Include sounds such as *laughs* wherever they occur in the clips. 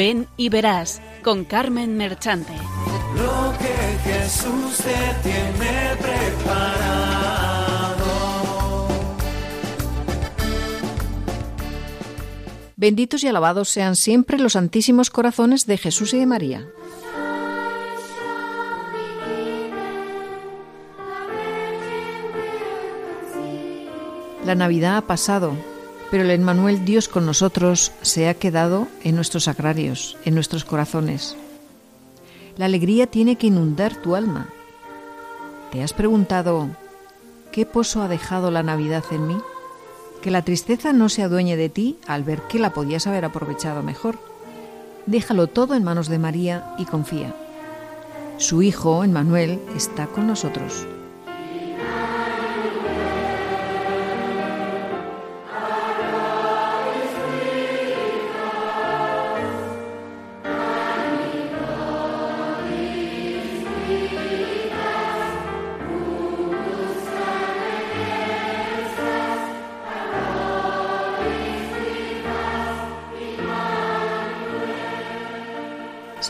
Ven y verás con Carmen Merchante. Lo que Jesús te tiene preparado. Benditos y alabados sean siempre los santísimos corazones de Jesús y de María. La Navidad ha pasado, pero el Emmanuel Dios con nosotros se ha quedado en nuestros agrarios, en nuestros corazones. La alegría tiene que inundar tu alma. ¿Te has preguntado qué pozo ha dejado la Navidad en mí? Que la tristeza no se adueñe de ti al ver que la podías haber aprovechado mejor. Déjalo todo en manos de María y confía. Su Hijo, Emmanuel, está con nosotros.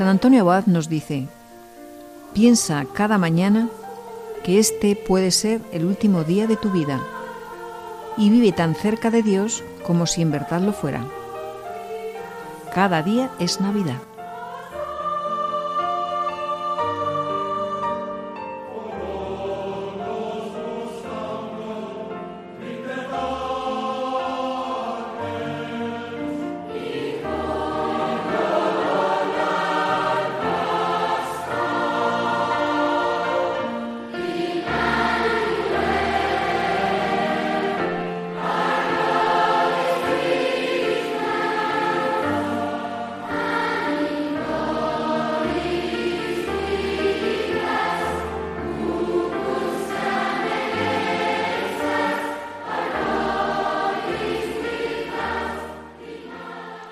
San Antonio Abad nos dice, piensa cada mañana que este puede ser el último día de tu vida y vive tan cerca de Dios como si en verdad lo fuera. Cada día es Navidad.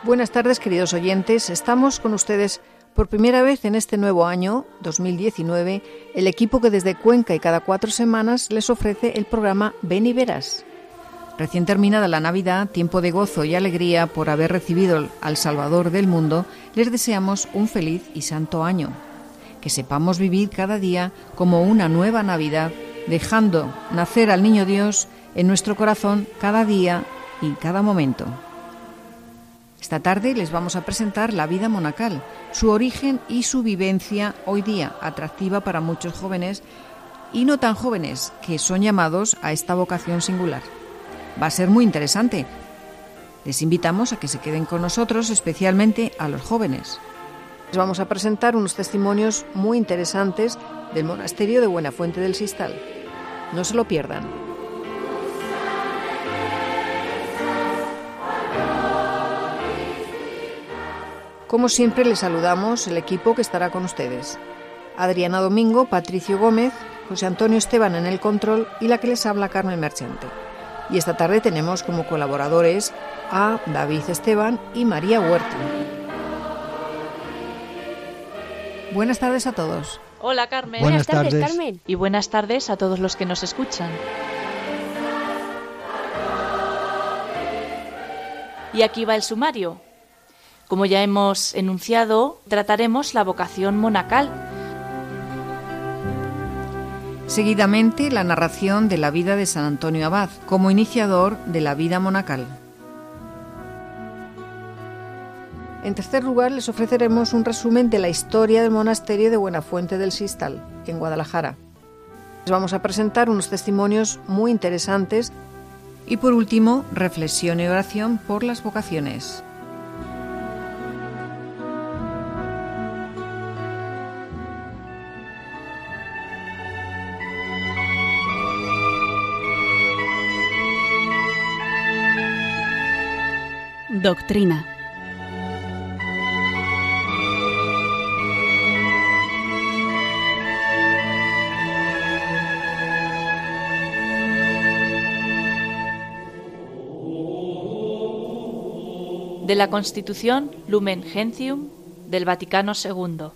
Buenas tardes, queridos oyentes. Estamos con ustedes por primera vez en este nuevo año, 2019, el equipo que desde Cuenca y cada cuatro semanas les ofrece el programa Ven y Verás. Recién terminada la Navidad, tiempo de gozo y alegría por haber recibido al Salvador del mundo, les deseamos un feliz y santo año. Que sepamos vivir cada día como una nueva Navidad, dejando nacer al Niño Dios en nuestro corazón cada día y cada momento. Esta tarde les vamos a presentar la vida monacal, su origen y su vivencia hoy día, atractiva para muchos jóvenes y no tan jóvenes que son llamados a esta vocación singular. Va a ser muy interesante. Les invitamos a que se queden con nosotros, especialmente a los jóvenes. Les vamos a presentar unos testimonios muy interesantes del monasterio de Buenafuente del Sistal. No se lo pierdan. Como siempre, les saludamos el equipo que estará con ustedes. Adriana Domingo, Patricio Gómez, José Antonio Esteban en el control y la que les habla Carmen Merchante. Y esta tarde tenemos como colaboradores a David Esteban y María Huerta. Buenas tardes a todos. Hola Carmen. Buenas, tardes, tardes, Carmen. Y buenas tardes a todos los que nos escuchan. Y aquí va el sumario. Como ya hemos enunciado, trataremos la vocación monacal. Seguidamente, la narración de la vida de San Antonio Abad como iniciador de la vida monacal. En tercer lugar, les ofreceremos un resumen de la historia del monasterio de Buenafuente del Sistal, en Guadalajara. Les vamos a presentar unos testimonios muy interesantes y por último, reflexión y oración por las vocaciones. Doctrina. De la Constitución Lumen Gentium del Vaticano II.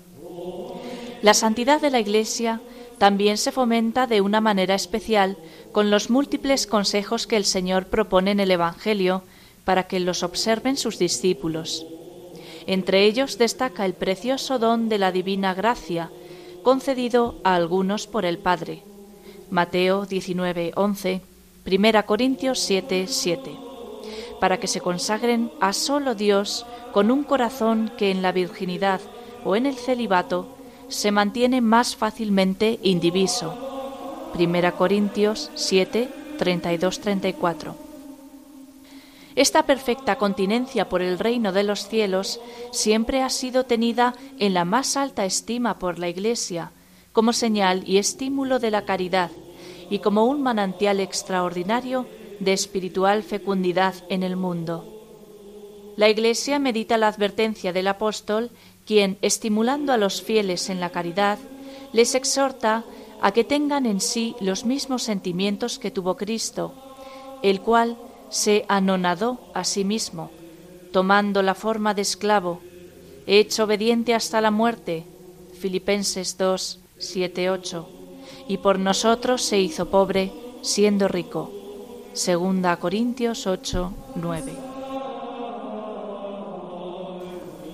La santidad de la Iglesia también se fomenta de una manera especial con los múltiples consejos que el Señor propone en el Evangelio para que los observen sus discípulos. Entre ellos destaca el precioso don de la divina gracia, concedido a algunos por el Padre. Mateo 19, 11, 1 Corintios 7, 7. Para que se consagren a solo Dios con un corazón que en la virginidad o en el celibato se mantiene más fácilmente indiviso. 1 Corintios 7, 32, 34. Esta perfecta continencia por el reino de los cielos siempre ha sido tenida en la más alta estima por la Iglesia, como señal y estímulo de la caridad, y como un manantial extraordinario de espiritual fecundidad en el mundo. La Iglesia medita la advertencia del apóstol, quien, estimulando a los fieles en la caridad, les exhorta a que tengan en sí los mismos sentimientos que tuvo Cristo, el cual se anonadó a sí mismo, tomando la forma de esclavo, hecho obediente hasta la muerte. Filipenses 2, 7, 8. Y por nosotros se hizo pobre, siendo rico. Segunda Corintios 8, 9.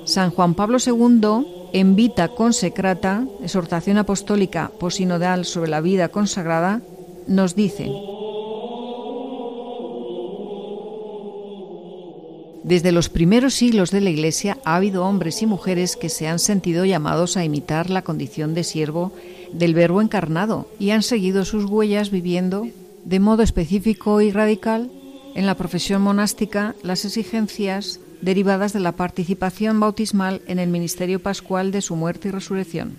San Juan Pablo II, en Vita Consecrata, exhortación apostólica posinodal sobre la vida consagrada, nos dice: Desde los primeros siglos de la Iglesia ha habido hombres y mujeres que se han sentido llamados a imitar la condición de siervo del Verbo encarnado y han seguido sus huellas viviendo de modo específico y radical en la profesión monástica las exigencias derivadas de la participación bautismal en el ministerio pascual de su muerte y resurrección.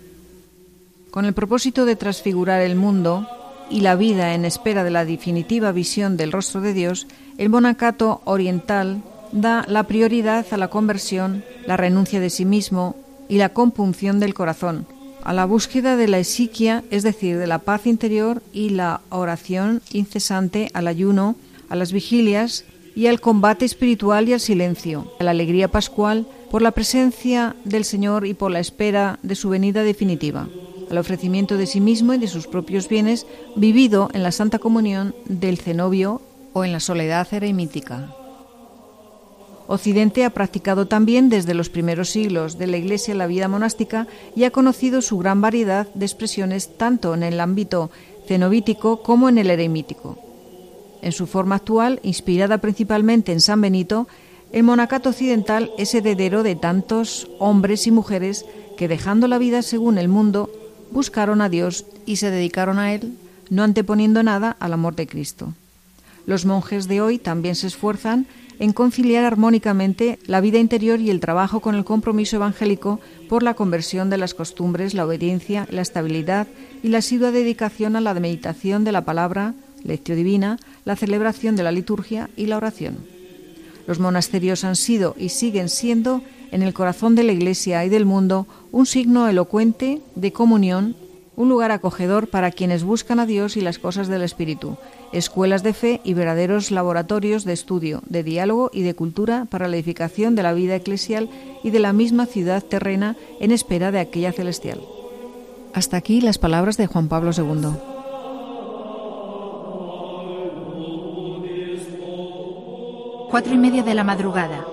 Con el propósito de transfigurar el mundo y la vida en espera de la definitiva visión del rostro de Dios, el monacato oriental da la prioridad a la conversión, la renuncia de sí mismo y la compunción del corazón, a la búsqueda de la esiquia, es decir, de la paz interior y la oración incesante, al ayuno, a las vigilias y al combate espiritual y al silencio, a la alegría pascual por la presencia del Señor y por la espera de su venida definitiva, al ofrecimiento de sí mismo y de sus propios bienes vivido en la Santa Comunión del cenobio o en la soledad eremítica. Occidente ha practicado también desde los primeros siglos de la Iglesia la vida monástica y ha conocido su gran variedad de expresiones tanto en el ámbito cenobítico como en el eremítico. En su forma actual, inspirada principalmente en San Benito, el monacato occidental es heredero de tantos hombres y mujeres que dejando la vida según el mundo, buscaron a Dios y se dedicaron a Él, no anteponiendo nada al amor de Cristo. Los monjes de hoy también se esfuerzan en conciliar armónicamente la vida interior y el trabajo con el compromiso evangélico por la conversión de las costumbres, la obediencia, la estabilidad y la asidua dedicación a la meditación de la palabra, lectio divina, la celebración de la liturgia y la oración. Los monasterios han sido y siguen siendo en el corazón de la Iglesia y del mundo un signo elocuente de comunión, un lugar acogedor para quienes buscan a Dios y las cosas del Espíritu, escuelas de fe y verdaderos laboratorios de estudio, de diálogo y de cultura para la edificación de la vida eclesial y de la misma ciudad terrena en espera de aquella celestial. Hasta aquí las palabras de Juan Pablo II. Cuatro y media de la madrugada.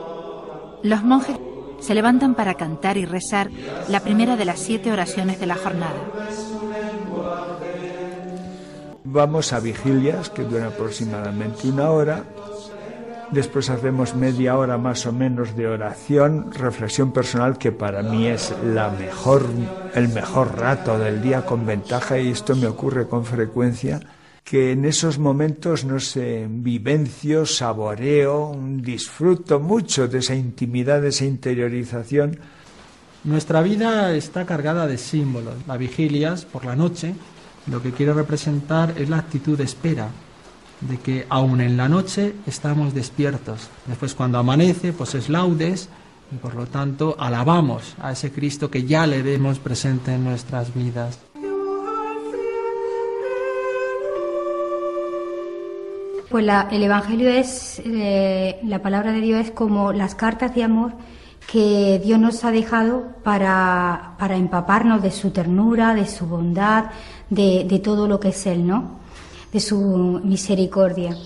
Los monjes se levantan para cantar y rezar la primera de las siete oraciones de la jornada. Vamos a vigilias que duran aproximadamente una hora. Después hacemos media hora más o menos de oración, reflexión personal que para mí es la mejor, el mejor rato del día con ventaja y esto me ocurre con frecuencia que en esos momentos no sé, vivencio, saboreo, disfruto mucho de esa intimidad, de esa interiorización. Nuestra vida está cargada de símbolos. Las vigilias por la noche lo que quiere representar es la actitud de espera, de que aún en la noche estamos despiertos. Después cuando amanece, pues es laudes y por lo tanto alabamos a ese Cristo que ya le vemos presente en nuestras vidas. Pues el Evangelio es, eh, la palabra de Dios es como las cartas de amor que Dios nos ha dejado para, para empaparnos de su ternura, de su bondad, de, todo lo que es Él, ¿no? De su misericordia.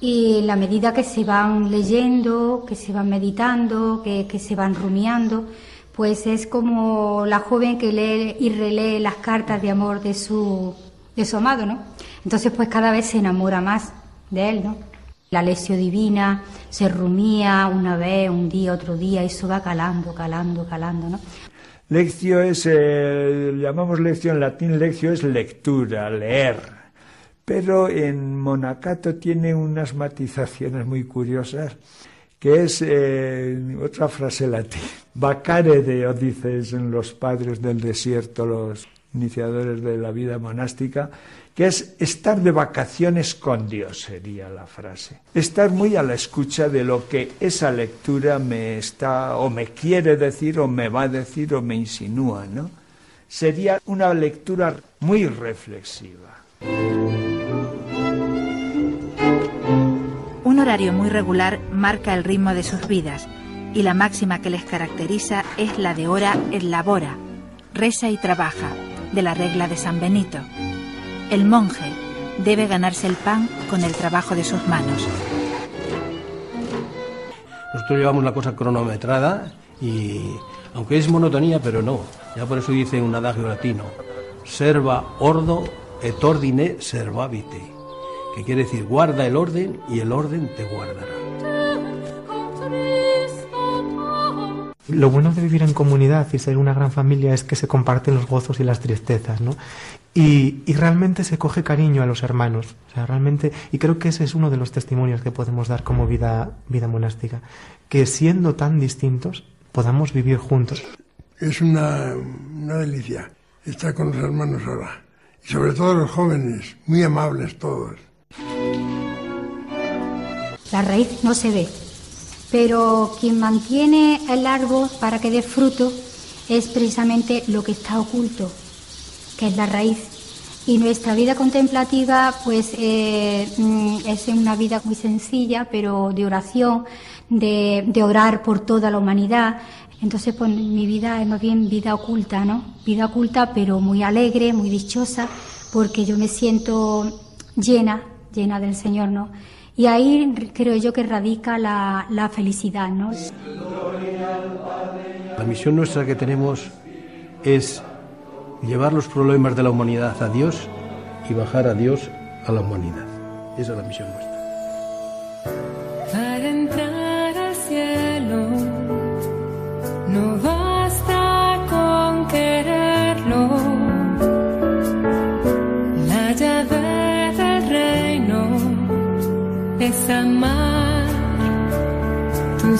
Y en la medida que se van leyendo, que se van meditando, que, que se van rumiando, pues es como la joven que lee y relee las cartas de amor de su, de su amado, ¿no? Entonces pues cada vez se enamora más de él, ¿no? La lección divina se rumía una vez, un día, otro día, y eso va calando, calando, calando, ¿no? Lección es, eh, llamamos lección en latín, lección es lectura, leer. Pero en Monacato tiene unas matizaciones muy curiosas, que es eh, otra frase latín. Vacare Deo, dicen los padres del desierto, los iniciadores de la vida monástica, que es estar de vacaciones con Dios, sería la frase. Estar muy a la escucha de lo que esa lectura me está, o me quiere decir, o me va a decir, o me insinúa, ¿no? Sería una lectura muy reflexiva. Un horario muy regular marca el ritmo de sus vidas y la máxima que les caracteriza es la de hora en labora, reza y trabaja, de la regla de San Benito. El monje debe ganarse el pan con el trabajo de sus manos. Nosotros llevamos la cosa cronometrada y, aunque es monotonía, pero no. Ya por eso dice un adagio latino, serva ordo et ordine servabite, que quiere decir guarda el orden y el orden te guardará. Lo bueno de vivir en comunidad y ser una gran familia es que se comparten los gozos y las tristezas, ¿no? Y, y, realmente se coge cariño a los hermanos. O sea, realmente, y creo que ese es uno de los testimonios que podemos dar como vida, vida monástica, que siendo tan distintos, podamos vivir juntos. Es una, una delicia estar con los hermanos ahora. Y sobre todo los jóvenes, muy amables todos. La raíz no se ve, pero quien mantiene el árbol para que dé fruto es precisamente lo que está oculto, que es la raíz. Y nuestra vida contemplativa, pues, eh, es una vida muy sencilla, pero de oración, de, de, orar por toda la humanidad. Entonces, pues, mi vida es más bien vida oculta, ¿no? Vida oculta, pero muy alegre, muy dichosa, porque yo me siento llena, llena del Señor, ¿no? Y ahí creo yo que radica la, la felicidad, ¿no? La misión nuestra que tenemos es llevar los problemas de la humanidad a Dios y bajar a Dios a la humanidad. Esa es la misión nuestra.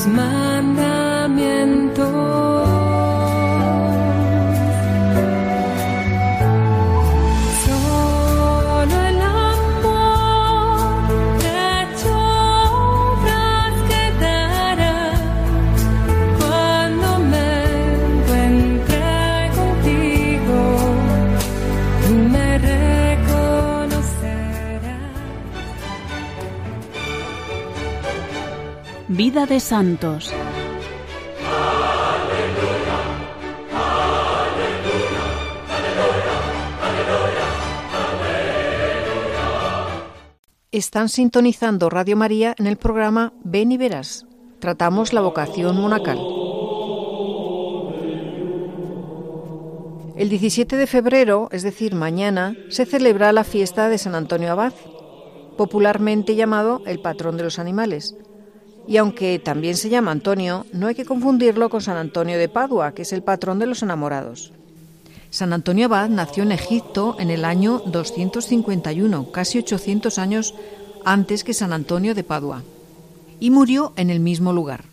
Tus Vida de Santos. Están sintonizando Radio María en el programa Ven y Verás. Tratamos la vocación monacal. El 17 de febrero, es decir, mañana, se celebra la fiesta de San Antonio Abad, popularmente llamado el patrón de los animales. Y aunque también se llama Antonio, no hay que confundirlo con San Antonio de Padua, que es el patrón de los enamorados. San Antonio Abad nació en Egipto en el año 251, casi 800 años antes que San Antonio de Padua, y murió en el mismo lugar.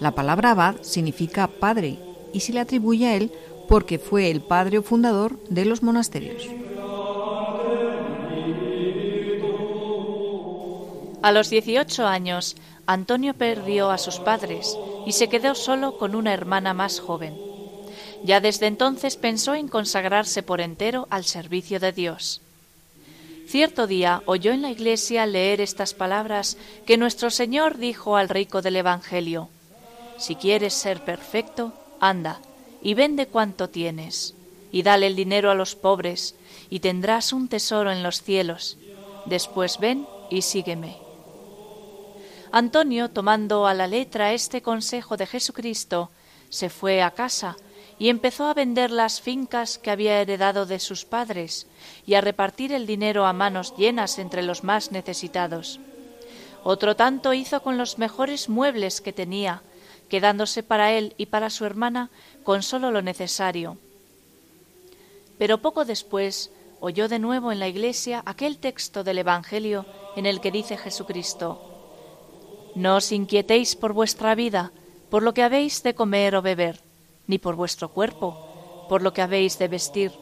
La palabra abad significa padre y se le atribuye a él porque fue el padre o fundador de los monasterios. A los 18 años, Antonio perdió a sus padres y se quedó solo con una hermana más joven. Ya desde entonces pensó en consagrarse por entero al servicio de Dios. Cierto día oyó en la iglesia leer estas palabras que nuestro Señor dijo al rico del Evangelio. Si quieres ser perfecto, anda y vende cuanto tienes, y dale el dinero a los pobres, y tendrás un tesoro en los cielos. Después ven y sígueme. Antonio, tomando a la letra este consejo de Jesucristo, se fue a casa y empezó a vender las fincas que había heredado de sus padres y a repartir el dinero a manos llenas entre los más necesitados. Otro tanto hizo con los mejores muebles que tenía, quedándose para él y para su hermana con solo lo necesario. Pero poco después oyó de nuevo en la iglesia aquel texto del Evangelio en el que dice Jesucristo, No os inquietéis por vuestra vida, por lo que habéis de comer o beber, ni por vuestro cuerpo, por lo que habéis de vestir.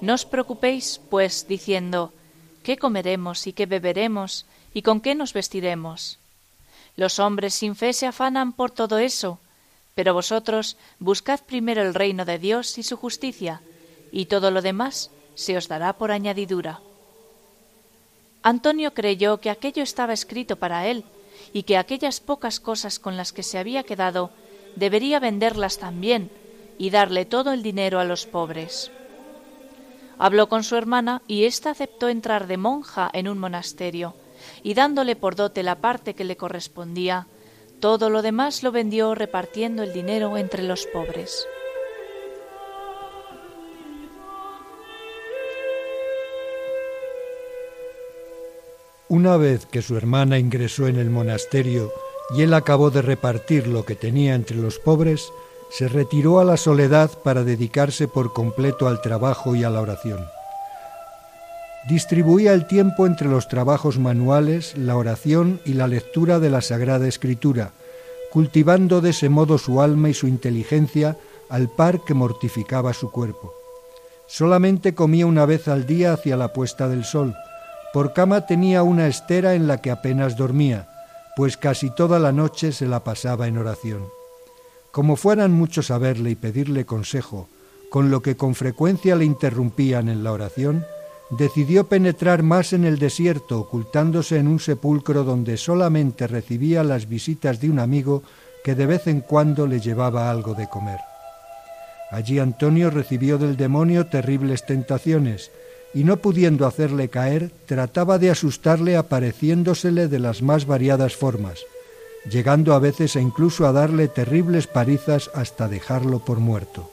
No os preocupéis, pues, diciendo, ¿qué comeremos y qué beberemos y con qué nos vestiremos? Los hombres sin fe se afanan por todo eso, pero vosotros buscad primero el reino de Dios y su justicia, y todo lo demás se os dará por añadidura. Antonio creyó que aquello estaba escrito para él, y que aquellas pocas cosas con las que se había quedado debería venderlas también y darle todo el dinero a los pobres. Habló con su hermana y ésta aceptó entrar de monja en un monasterio, y dándole por dote la parte que le correspondía, todo lo demás lo vendió repartiendo el dinero entre los pobres. Una vez que su hermana ingresó en el monasterio y él acabó de repartir lo que tenía entre los pobres, se retiró a la soledad para dedicarse por completo al trabajo y a la oración. Distribuía el tiempo entre los trabajos manuales, la oración y la lectura de la Sagrada Escritura, cultivando de ese modo su alma y su inteligencia al par que mortificaba su cuerpo. Solamente comía una vez al día hacia la puesta del sol, por cama tenía una estera en la que apenas dormía, pues casi toda la noche se la pasaba en oración. Como fueran muchos a verle y pedirle consejo, con lo que con frecuencia le interrumpían en la oración, decidió penetrar más en el desierto, ocultándose en un sepulcro donde solamente recibía las visitas de un amigo que de vez en cuando le llevaba algo de comer. Allí Antonio recibió del demonio terribles tentaciones, y no pudiendo hacerle caer, trataba de asustarle apareciéndosele de las más variadas formas, llegando a veces e incluso a darle terribles parizas hasta dejarlo por muerto.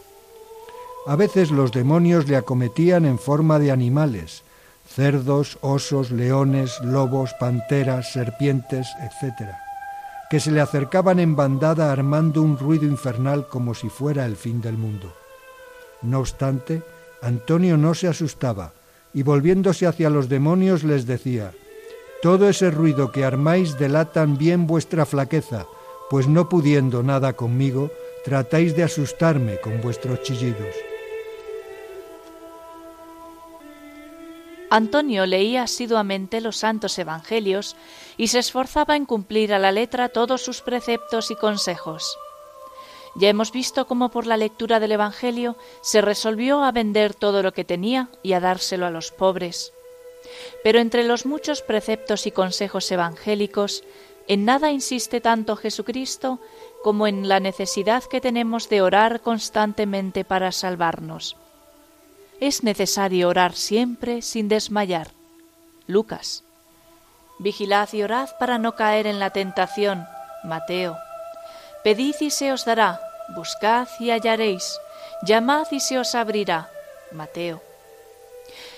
A veces los demonios le acometían en forma de animales, cerdos, osos, leones, lobos, panteras, serpientes, etc., que se le acercaban en bandada armando un ruido infernal como si fuera el fin del mundo. No obstante, Antonio no se asustaba, y volviéndose hacia los demonios les decía, Todo ese ruido que armáis delatan bien vuestra flaqueza, pues no pudiendo nada conmigo, tratáis de asustarme con vuestros chillidos. Antonio leía asiduamente los santos evangelios y se esforzaba en cumplir a la letra todos sus preceptos y consejos. Ya hemos visto cómo por la lectura del Evangelio se resolvió a vender todo lo que tenía y a dárselo a los pobres. Pero entre los muchos preceptos y consejos evangélicos, en nada insiste tanto Jesucristo como en la necesidad que tenemos de orar constantemente para salvarnos. Es necesario orar siempre sin desmayar. Lucas. Vigilad y orad para no caer en la tentación. Mateo. Pedid y se os dará, buscad y hallaréis, llamad y se os abrirá. Mateo.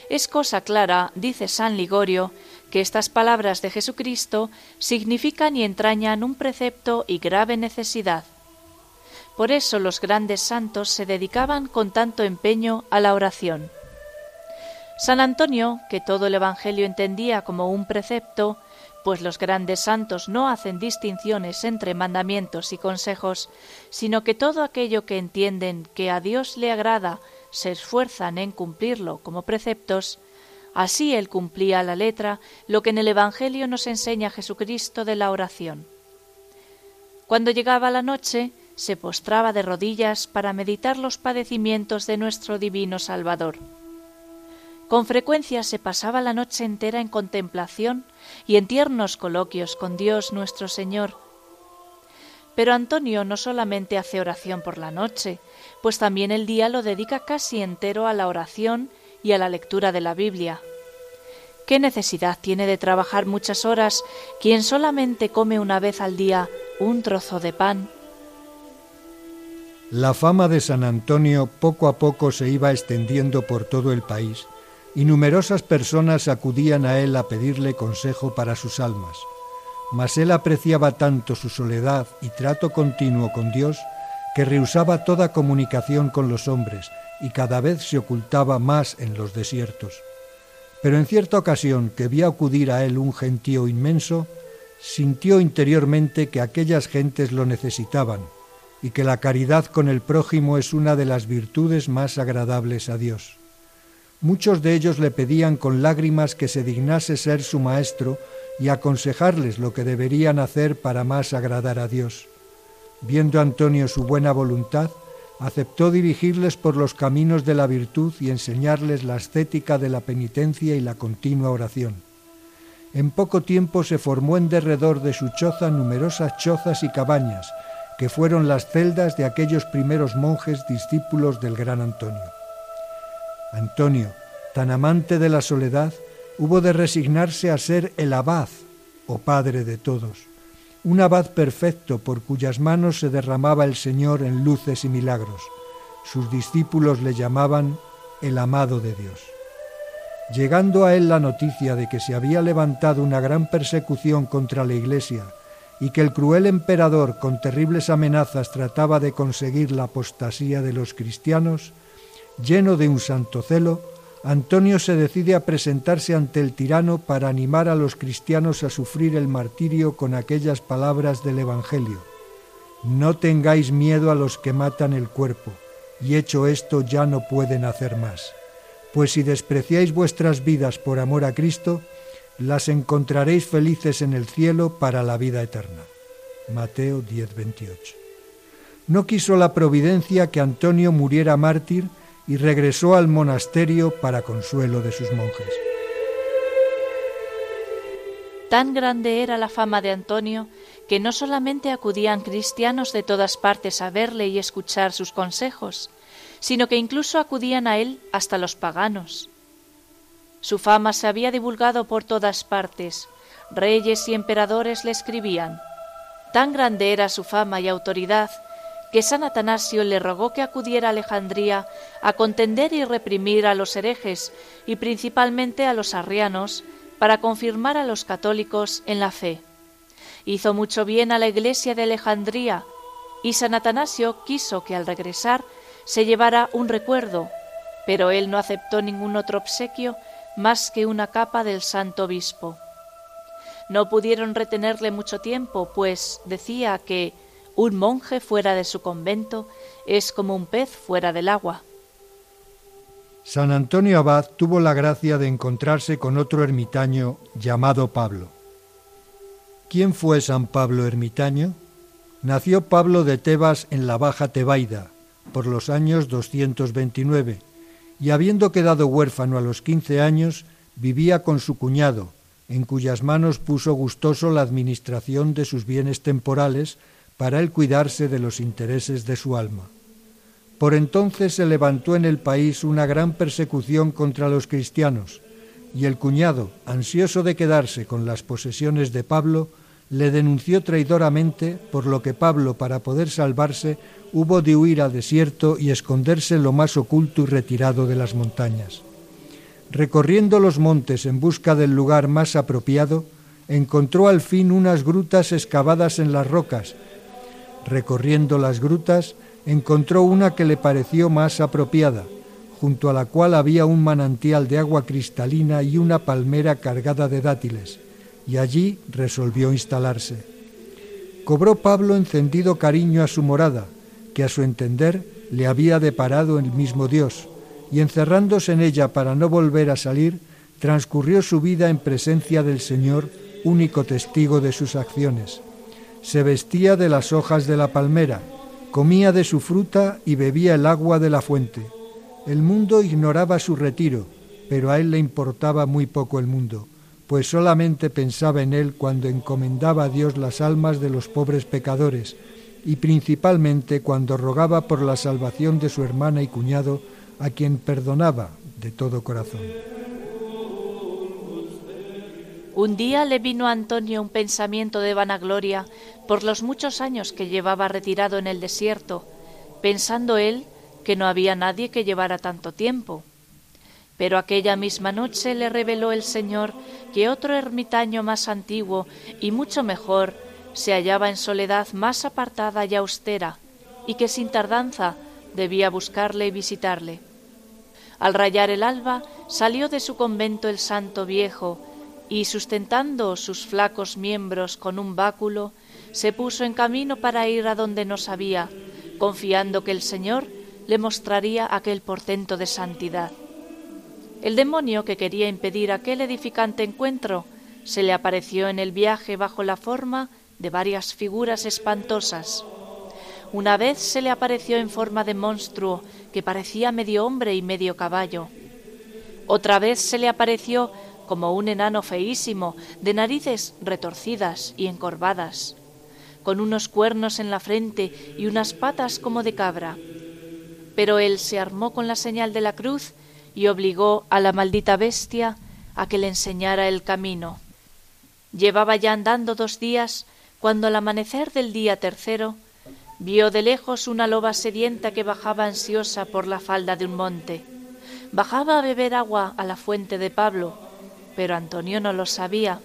Es cosa clara, dice San Ligorio, que estas palabras de Jesucristo significan y entrañan un precepto y grave necesidad. Por eso los grandes santos se dedicaban con tanto empeño a la oración. San Antonio, que todo el Evangelio entendía como un precepto, pues los grandes santos no hacen distinciones entre mandamientos y consejos, sino que todo aquello que entienden que a Dios le agrada se esfuerzan en cumplirlo como preceptos, así él cumplía la letra lo que en el Evangelio nos enseña Jesucristo de la oración. Cuando llegaba la noche, se postraba de rodillas para meditar los padecimientos de nuestro divino Salvador. Con frecuencia se pasaba la noche entera en contemplación y en tiernos coloquios con Dios nuestro Señor. Pero Antonio no solamente hace oración por la noche, pues también el día lo dedica casi entero a la oración y a la lectura de la Biblia. ¿Qué necesidad tiene de trabajar muchas horas quien solamente come una vez al día un trozo de pan? La fama de San Antonio poco a poco se iba extendiendo por todo el país y numerosas personas acudían a él a pedirle consejo para sus almas. Mas él apreciaba tanto su soledad y trato continuo con Dios que rehusaba toda comunicación con los hombres y cada vez se ocultaba más en los desiertos. Pero en cierta ocasión que vio acudir a él un gentío inmenso, sintió interiormente que aquellas gentes lo necesitaban y que la caridad con el prójimo es una de las virtudes más agradables a Dios. Muchos de ellos le pedían con lágrimas que se dignase ser su maestro y aconsejarles lo que deberían hacer para más agradar a Dios. Viendo Antonio su buena voluntad, aceptó dirigirles por los caminos de la virtud y enseñarles la ascética de la penitencia y la continua oración. En poco tiempo se formó en derredor de su choza numerosas chozas y cabañas, que fueron las celdas de aquellos primeros monjes discípulos del gran Antonio. Antonio, tan amante de la soledad, hubo de resignarse a ser el abad o padre de todos un abad perfecto por cuyas manos se derramaba el Señor en luces y milagros. Sus discípulos le llamaban el amado de Dios. Llegando a él la noticia de que se había levantado una gran persecución contra la Iglesia y que el cruel emperador con terribles amenazas trataba de conseguir la apostasía de los cristianos, lleno de un santo celo, Antonio se decide a presentarse ante el tirano para animar a los cristianos a sufrir el martirio con aquellas palabras del Evangelio. No tengáis miedo a los que matan el cuerpo, y hecho esto ya no pueden hacer más. Pues si despreciáis vuestras vidas por amor a Cristo, las encontraréis felices en el cielo para la vida eterna. Mateo 10:28. No quiso la providencia que Antonio muriera mártir, y regresó al monasterio para consuelo de sus monjes. Tan grande era la fama de Antonio que no solamente acudían cristianos de todas partes a verle y escuchar sus consejos, sino que incluso acudían a él hasta los paganos. Su fama se había divulgado por todas partes, reyes y emperadores le escribían. Tan grande era su fama y autoridad que San Atanasio le rogó que acudiera a Alejandría a contender y reprimir a los herejes y principalmente a los arrianos para confirmar a los católicos en la fe. Hizo mucho bien a la iglesia de Alejandría y San Atanasio quiso que al regresar se llevara un recuerdo, pero él no aceptó ningún otro obsequio más que una capa del santo obispo. No pudieron retenerle mucho tiempo, pues decía que un monje fuera de su convento es como un pez fuera del agua. San Antonio Abad tuvo la gracia de encontrarse con otro ermitaño llamado Pablo. ¿Quién fue San Pablo ermitaño? Nació Pablo de Tebas en la Baja Tebaida, por los años 229, y habiendo quedado huérfano a los quince años, vivía con su cuñado, en cuyas manos puso gustoso la administración de sus bienes temporales, para él cuidarse de los intereses de su alma. Por entonces se levantó en el país una gran persecución contra los cristianos, y el cuñado, ansioso de quedarse con las posesiones de Pablo, le denunció traidoramente, por lo que Pablo, para poder salvarse, hubo de huir al desierto y esconderse en lo más oculto y retirado de las montañas. Recorriendo los montes en busca del lugar más apropiado, encontró al fin unas grutas excavadas en las rocas, Recorriendo las grutas, encontró una que le pareció más apropiada, junto a la cual había un manantial de agua cristalina y una palmera cargada de dátiles, y allí resolvió instalarse. Cobró Pablo encendido cariño a su morada, que a su entender le había deparado el mismo Dios, y encerrándose en ella para no volver a salir, transcurrió su vida en presencia del Señor, único testigo de sus acciones se vestía de las hojas de la palmera, comía de su fruta y bebía el agua de la fuente. El mundo ignoraba su retiro, pero a él le importaba muy poco el mundo, pues solamente pensaba en él cuando encomendaba a Dios las almas de los pobres pecadores, y principalmente cuando rogaba por la salvación de su hermana y cuñado, a quien perdonaba de todo corazón. Un día le vino a Antonio un pensamiento de vanagloria por los muchos años que llevaba retirado en el desierto, pensando él que no había nadie que llevara tanto tiempo. Pero aquella misma noche le reveló el Señor que otro ermitaño más antiguo y mucho mejor se hallaba en soledad más apartada y austera, y que sin tardanza debía buscarle y visitarle. Al rayar el alba salió de su convento el santo viejo, y sustentando sus flacos miembros con un báculo, se puso en camino para ir a donde no sabía, confiando que el Señor le mostraría aquel portento de santidad. El demonio que quería impedir aquel edificante encuentro se le apareció en el viaje bajo la forma de varias figuras espantosas. Una vez se le apareció en forma de monstruo que parecía medio hombre y medio caballo. Otra vez se le apareció como un enano feísimo, de narices retorcidas y encorvadas, con unos cuernos en la frente y unas patas como de cabra. Pero él se armó con la señal de la cruz y obligó a la maldita bestia a que le enseñara el camino. Llevaba ya andando dos días cuando al amanecer del día tercero vio de lejos una loba sedienta que bajaba ansiosa por la falda de un monte. Bajaba a beber agua a la fuente de Pablo, pero Antonio no lo sabía.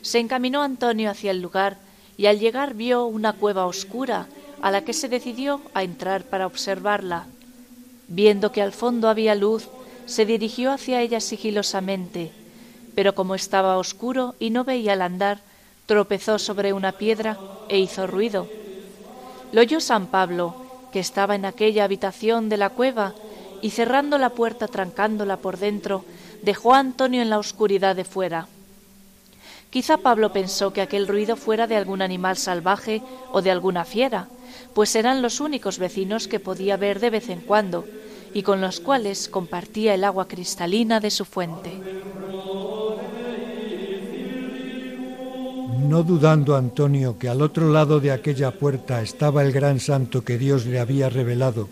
Se encaminó Antonio hacia el lugar y al llegar vio una cueva oscura a la que se decidió a entrar para observarla. Viendo que al fondo había luz, se dirigió hacia ella sigilosamente, pero como estaba oscuro y no veía al andar, tropezó sobre una piedra e hizo ruido. Lo oyó San Pablo, que estaba en aquella habitación de la cueva, y cerrando la puerta trancándola por dentro, dejó a Antonio en la oscuridad de fuera. Quizá Pablo pensó que aquel ruido fuera de algún animal salvaje o de alguna fiera, pues eran los únicos vecinos que podía ver de vez en cuando y con los cuales compartía el agua cristalina de su fuente. No dudando Antonio que al otro lado de aquella puerta estaba el gran santo que Dios le había revelado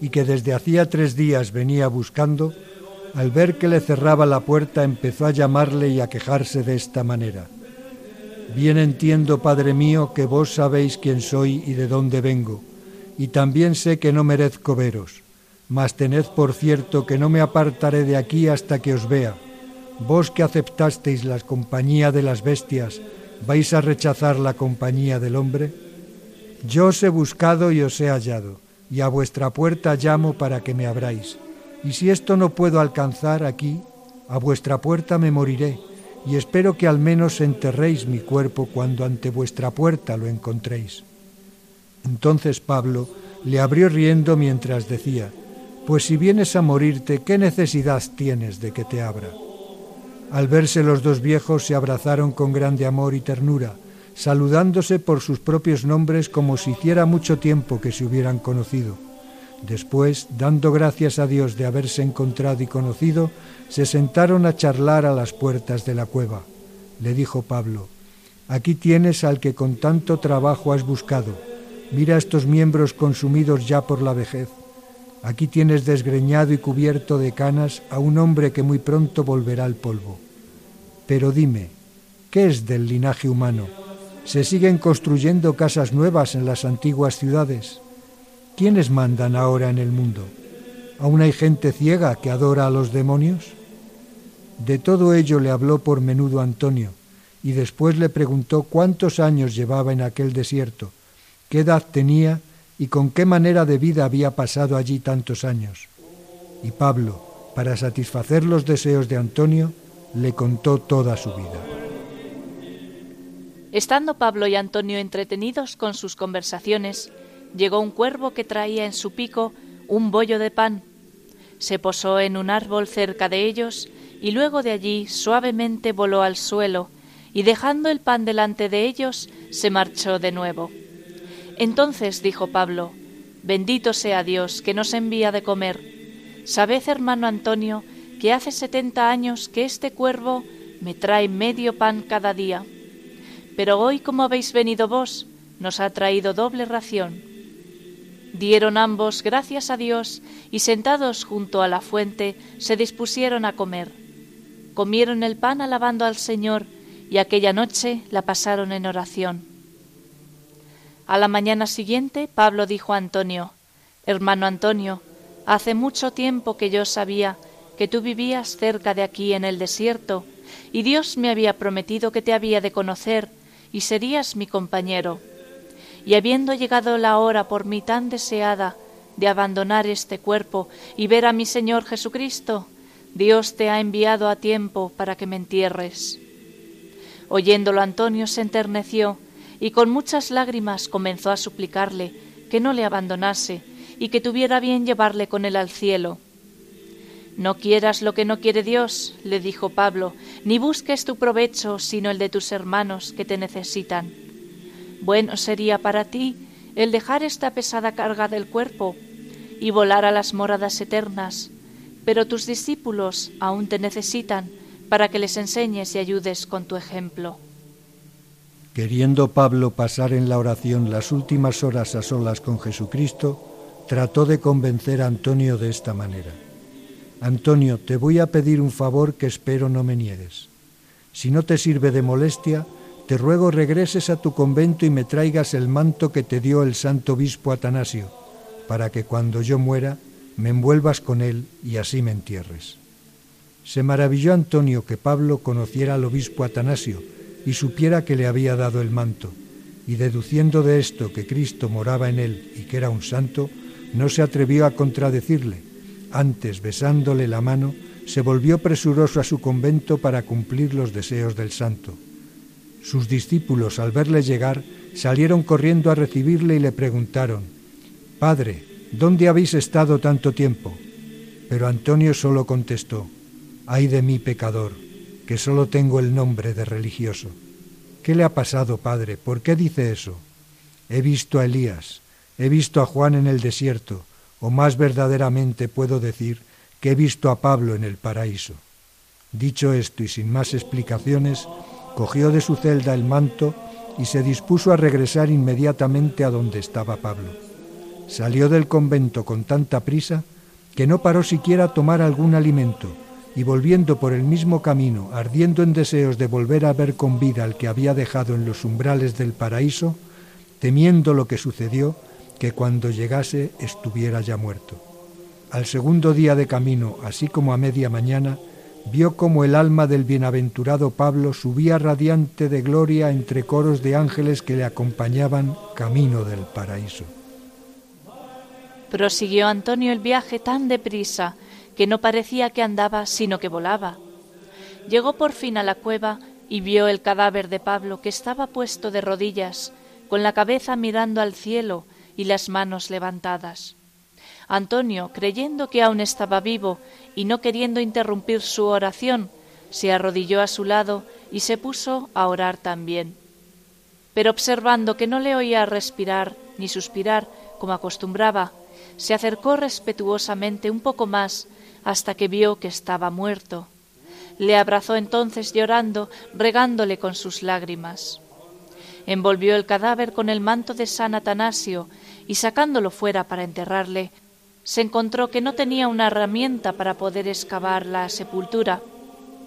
y que desde hacía tres días venía buscando, al ver que le cerraba la puerta empezó a llamarle y a quejarse de esta manera. Bien entiendo, Padre mío, que vos sabéis quién soy y de dónde vengo, y también sé que no merezco veros, mas tened por cierto que no me apartaré de aquí hasta que os vea. Vos que aceptasteis la compañía de las bestias, ¿vais a rechazar la compañía del hombre? Yo os he buscado y os he hallado, y a vuestra puerta llamo para que me abráis. Y si esto no puedo alcanzar aquí, a vuestra puerta me moriré, y espero que al menos enterréis mi cuerpo cuando ante vuestra puerta lo encontréis. Entonces Pablo le abrió riendo mientras decía, Pues si vienes a morirte, ¿qué necesidad tienes de que te abra? Al verse los dos viejos se abrazaron con grande amor y ternura, saludándose por sus propios nombres como si hiciera mucho tiempo que se hubieran conocido. Después, dando gracias a Dios de haberse encontrado y conocido, se sentaron a charlar a las puertas de la cueva. Le dijo Pablo, Aquí tienes al que con tanto trabajo has buscado. Mira estos miembros consumidos ya por la vejez. Aquí tienes desgreñado y cubierto de canas a un hombre que muy pronto volverá al polvo. Pero dime, ¿qué es del linaje humano? ¿Se siguen construyendo casas nuevas en las antiguas ciudades? ¿Quiénes mandan ahora en el mundo? ¿Aún hay gente ciega que adora a los demonios? De todo ello le habló por menudo Antonio, y después le preguntó cuántos años llevaba en aquel desierto, qué edad tenía y con qué manera de vida había pasado allí tantos años. Y Pablo, para satisfacer los deseos de Antonio, le contó toda su vida. Estando Pablo y Antonio entretenidos con sus conversaciones, llegó un cuervo que traía en su pico un bollo de pan. Se posó en un árbol cerca de ellos y luego de allí suavemente voló al suelo y dejando el pan delante de ellos se marchó de nuevo. Entonces dijo Pablo, Bendito sea Dios que nos envía de comer. Sabed, hermano Antonio, que hace setenta años que este cuervo me trae medio pan cada día. Pero hoy, como habéis venido vos, nos ha traído doble ración Dieron ambos gracias a Dios y sentados junto a la fuente se dispusieron a comer. comieron el pan alabando al Señor y aquella noche la pasaron en oración. A la mañana siguiente Pablo dijo a Antonio, Hermano Antonio, hace mucho tiempo que yo sabía que tú vivías cerca de aquí en el desierto, y Dios me había prometido que te había de conocer y serías mi compañero. Y habiendo llegado la hora por mí tan deseada de abandonar este cuerpo y ver a mi Señor Jesucristo, Dios te ha enviado a tiempo para que me entierres. Oyéndolo Antonio se enterneció y con muchas lágrimas comenzó a suplicarle que no le abandonase y que tuviera bien llevarle con él al cielo. No quieras lo que no quiere Dios, le dijo Pablo, ni busques tu provecho sino el de tus hermanos que te necesitan. Bueno sería para ti el dejar esta pesada carga del cuerpo y volar a las moradas eternas, pero tus discípulos aún te necesitan para que les enseñes y ayudes con tu ejemplo. Queriendo Pablo pasar en la oración las últimas horas a solas con Jesucristo, trató de convencer a Antonio de esta manera. Antonio, te voy a pedir un favor que espero no me niegues. Si no te sirve de molestia, te ruego regreses a tu convento y me traigas el manto que te dio el santo obispo Atanasio, para que cuando yo muera me envuelvas con él y así me entierres. Se maravilló Antonio que Pablo conociera al obispo Atanasio, y supiera que le había dado el manto, y deduciendo de esto que Cristo moraba en él y que era un santo, no se atrevió a contradecirle, antes besándole la mano, se volvió presuroso a su convento para cumplir los deseos del santo. Sus discípulos, al verle llegar, salieron corriendo a recibirle y le preguntaron, Padre, ¿dónde habéis estado tanto tiempo? Pero Antonio solo contestó, Ay de mí pecador que solo tengo el nombre de religioso. ¿Qué le ha pasado, padre? ¿Por qué dice eso? He visto a Elías, he visto a Juan en el desierto, o más verdaderamente puedo decir que he visto a Pablo en el paraíso. Dicho esto y sin más explicaciones, cogió de su celda el manto y se dispuso a regresar inmediatamente a donde estaba Pablo. Salió del convento con tanta prisa que no paró siquiera a tomar algún alimento, y volviendo por el mismo camino, ardiendo en deseos de volver a ver con vida al que había dejado en los umbrales del paraíso, temiendo lo que sucedió, que cuando llegase estuviera ya muerto. Al segundo día de camino, así como a media mañana, vio como el alma del bienaventurado Pablo subía radiante de gloria entre coros de ángeles que le acompañaban camino del paraíso. Prosiguió Antonio el viaje tan deprisa que no parecía que andaba, sino que volaba. Llegó por fin a la cueva y vio el cadáver de Pablo, que estaba puesto de rodillas, con la cabeza mirando al cielo y las manos levantadas. Antonio, creyendo que aún estaba vivo y no queriendo interrumpir su oración, se arrodilló a su lado y se puso a orar también. Pero observando que no le oía respirar ni suspirar como acostumbraba, se acercó respetuosamente un poco más hasta que vio que estaba muerto. Le abrazó entonces llorando, regándole con sus lágrimas. Envolvió el cadáver con el manto de San Atanasio y sacándolo fuera para enterrarle, se encontró que no tenía una herramienta para poder excavar la sepultura.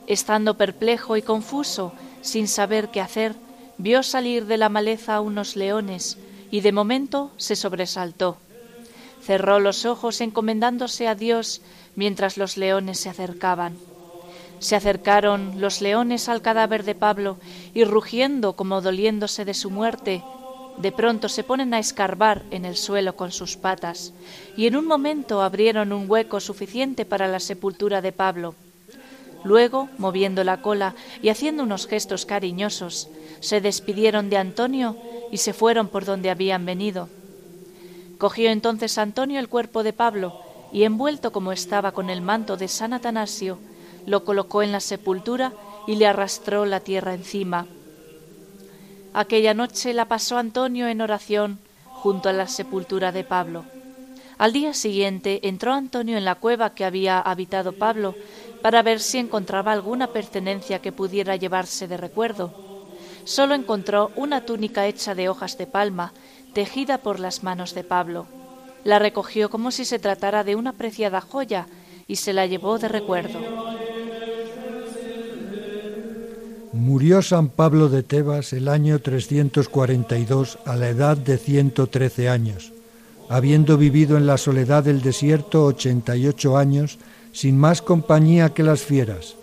Estando perplejo y confuso, sin saber qué hacer, vio salir de la maleza unos leones y de momento se sobresaltó. Cerró los ojos encomendándose a Dios mientras los leones se acercaban. Se acercaron los leones al cadáver de Pablo y rugiendo como doliéndose de su muerte, de pronto se ponen a escarbar en el suelo con sus patas, y en un momento abrieron un hueco suficiente para la sepultura de Pablo. Luego, moviendo la cola y haciendo unos gestos cariñosos, se despidieron de Antonio y se fueron por donde habían venido. Cogió entonces Antonio el cuerpo de Pablo, y envuelto como estaba con el manto de San Atanasio, lo colocó en la sepultura y le arrastró la tierra encima. Aquella noche la pasó Antonio en oración junto a la sepultura de Pablo. Al día siguiente entró Antonio en la cueva que había habitado Pablo para ver si encontraba alguna pertenencia que pudiera llevarse de recuerdo. Solo encontró una túnica hecha de hojas de palma, tejida por las manos de Pablo. La recogió como si se tratara de una preciada joya y se la llevó de recuerdo. Murió San Pablo de Tebas el año 342 a la edad de 113 años, habiendo vivido en la soledad del desierto 88 años, sin más compañía que las fieras.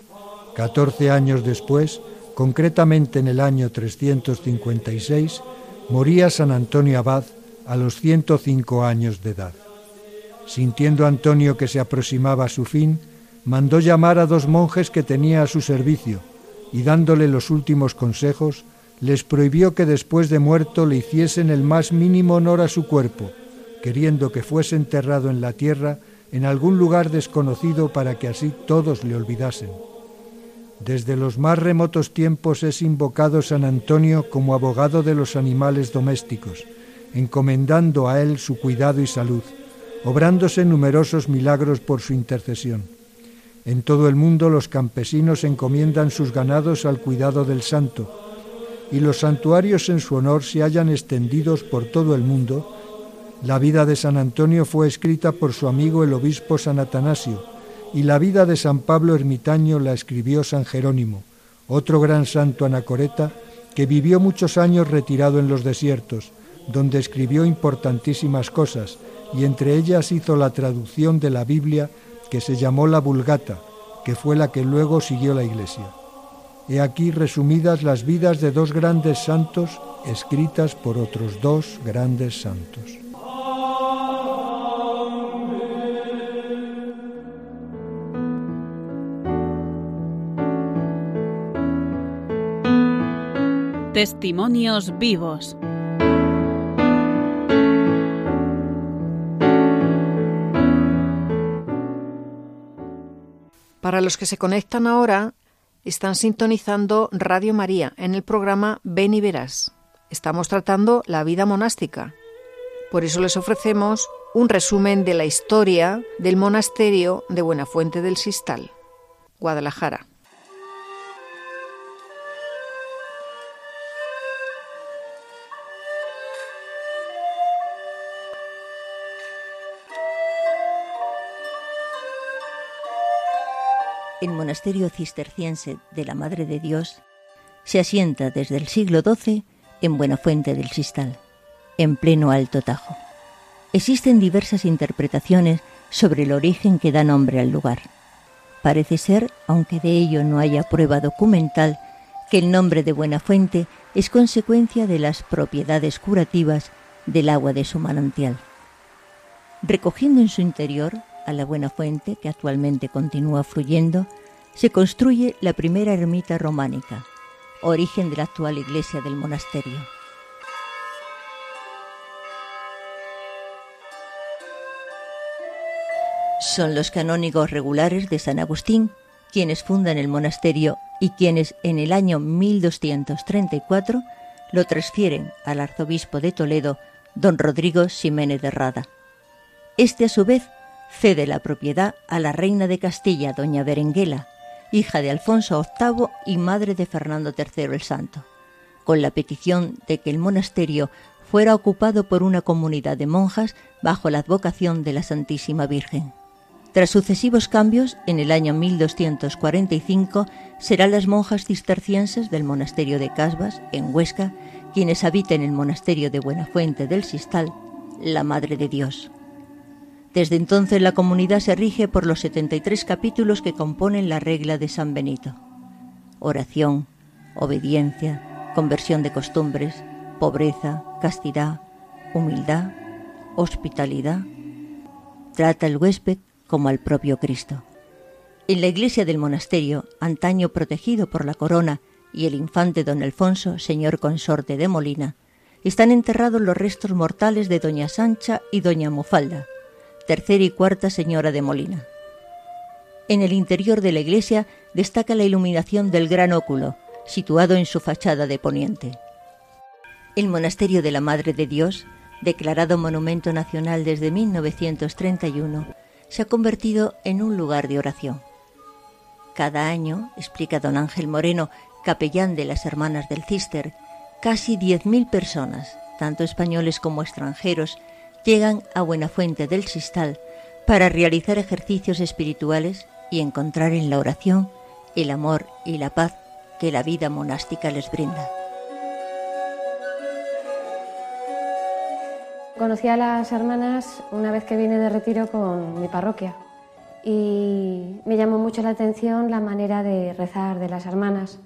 14 años después, concretamente en el año 356, moría San Antonio Abad a los 105 años de edad. Sintiendo Antonio que se aproximaba a su fin, mandó llamar a dos monjes que tenía a su servicio, y dándole los últimos consejos, les prohibió que después de muerto le hiciesen el más mínimo honor a su cuerpo, queriendo que fuese enterrado en la tierra en algún lugar desconocido para que así todos le olvidasen. Desde los más remotos tiempos es invocado San Antonio como abogado de los animales domésticos, encomendando a él su cuidado y salud, obrándose numerosos milagros por su intercesión. En todo el mundo los campesinos encomiendan sus ganados al cuidado del santo, y los santuarios en su honor se hallan extendidos por todo el mundo. La vida de San Antonio fue escrita por su amigo el obispo San Atanasio, y la vida de San Pablo Ermitaño la escribió San Jerónimo, otro gran santo anacoreta que vivió muchos años retirado en los desiertos, donde escribió importantísimas cosas, y entre ellas hizo la traducción de la Biblia que se llamó la Vulgata, que fue la que luego siguió la Iglesia. He aquí resumidas las vidas de dos grandes santos escritas por otros dos grandes santos. Testimonios vivos. Para los que se conectan ahora, están sintonizando Radio María en el programa Ven y Verás. Estamos tratando la vida monástica. Por eso les ofrecemos un resumen de la historia del monasterio de Buenafuente del Sistal, Guadalajara. Monasterio cisterciense de la Madre de Dios se asienta desde el siglo XII en Buenafuente del Sistal, en pleno Alto Tajo. Existen diversas interpretaciones sobre el origen que da nombre al lugar. Parece ser, aunque de ello no haya prueba documental, que el nombre de Buenafuente es consecuencia de las propiedades curativas del agua de su manantial. Recogiendo en su interior a la buena fuente, que actualmente continúa fluyendo, se construye la primera ermita románica, origen de la actual iglesia del monasterio. Son los canónigos regulares de San Agustín quienes fundan el monasterio y quienes en el año 1234 lo transfieren al arzobispo de Toledo, don Rodrigo Ximénez de Rada. Este a su vez cede la propiedad a la reina de Castilla, doña Berenguela, hija de Alfonso VIII y madre de Fernando III el Santo, con la petición de que el monasterio fuera ocupado por una comunidad de monjas bajo la advocación de la Santísima Virgen. Tras sucesivos cambios, en el año 1245 serán las monjas cistercienses del monasterio de Casbas, en Huesca, quienes habiten el monasterio de Buenafuente del Sistal, la Madre de Dios. Desde entonces la comunidad se rige por los 73 capítulos que componen la regla de San Benito. Oración, obediencia, conversión de costumbres, pobreza, castidad, humildad, hospitalidad. Trata al huésped como al propio Cristo. En la iglesia del monasterio, antaño protegido por la corona y el infante don Alfonso, señor consorte de Molina, están enterrados los restos mortales de doña Sancha y doña Mofalda, tercera y cuarta señora de Molina. En el interior de la iglesia destaca la iluminación del gran óculo, situado en su fachada de poniente. El monasterio de la Madre de Dios, declarado Monumento Nacional desde 1931, se ha convertido en un lugar de oración. Cada año, explica don Ángel Moreno, capellán de las Hermanas del Cister, casi 10.000 personas, tanto españoles como extranjeros, llegan a Buenafuente del Sistal para realizar ejercicios espirituales y encontrar en la oración el amor y la paz que la vida monástica les brinda. Conocí a las hermanas una vez que vine de retiro con mi parroquia y me llamó mucho la atención la manera de rezar de las hermanas,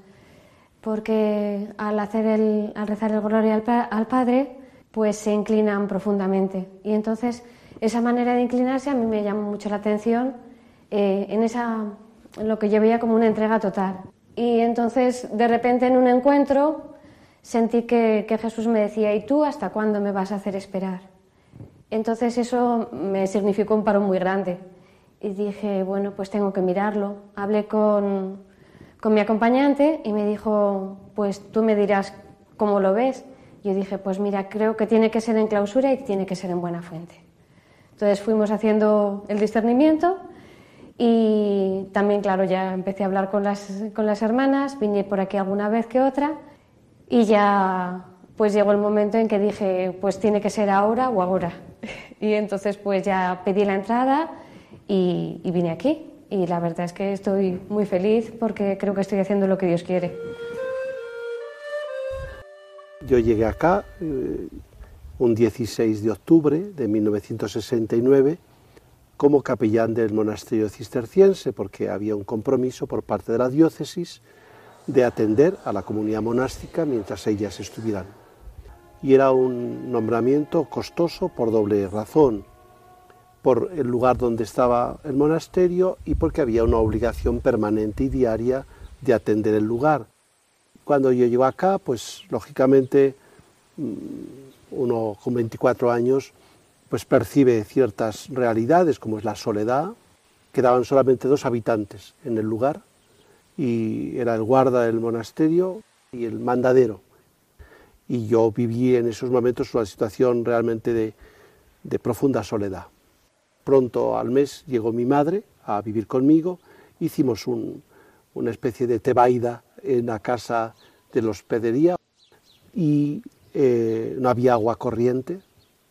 porque al, hacer el, al rezar el Gloria al, Padre, pues se inclinan profundamente. Y entonces esa manera de inclinarse a mí me llamó mucho la atención eh, en, esa, en lo que yo veía como una entrega total. Y entonces de repente en un encuentro sentí que, que Jesús me decía, ¿y tú hasta cuándo me vas a hacer esperar? Entonces eso me significó un paro muy grande y dije, bueno, pues tengo que mirarlo. Hablé con, con mi acompañante y me dijo, pues tú me dirás cómo lo ves. Yo dije, pues mira, creo que tiene que ser en clausura y tiene que ser en buena fuente. Entonces fuimos haciendo el discernimiento y también, claro, ya empecé a hablar con las, con las hermanas, vine por aquí alguna vez que otra y ya pues llegó el momento en que dije, pues tiene que ser ahora o ahora. *laughs* Y entonces pues ya pedí la entrada y, vine aquí. Y la verdad es que estoy muy feliz porque creo que estoy haciendo lo que Dios quiere. Yo llegué acá eh, un 16 de octubre de 1969 como capellán del monasterio cisterciense porque había un compromiso por parte de la diócesis de atender a la comunidad monástica mientras ellas estuvieran. Y era un nombramiento costoso por doble razón por el lugar donde estaba el monasterio y porque había una obligación permanente y diaria de atender el lugar. Cuando yo llego acá, pues lógicamente mm, uno con 24 años pues percibe ciertas realidades como es la soledad. Quedaban solamente dos habitantes en el lugar y era el guarda del monasterio y el mandadero. Y yo viví en esos momentos una situación realmente de, de profunda soledad. Pronto al mes llegó mi madre a vivir conmigo, hicimos una especie de tebaida en la casa de la hospedería y eh, no había agua corriente,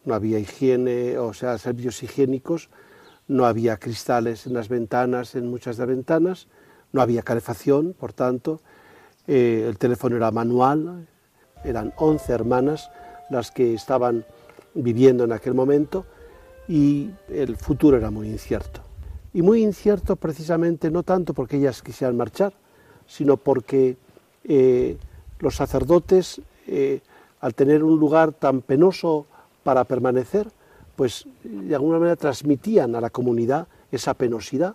no había higiene, o sea, servicios higiénicos, no había cristales en las ventanas, en muchas de las ventanas, no había calefacción, por tanto, eh, el teléfono era manual, eran 11 hermanas las que estaban viviendo en aquel momento y el futuro era muy incierto. Y muy incierto precisamente no tanto porque ellas quisieran marchar, sino porque eh, los sacerdotes, eh, al tener un lugar tan penoso para permanecer, pues de alguna manera transmitían a la comunidad esa penosidad.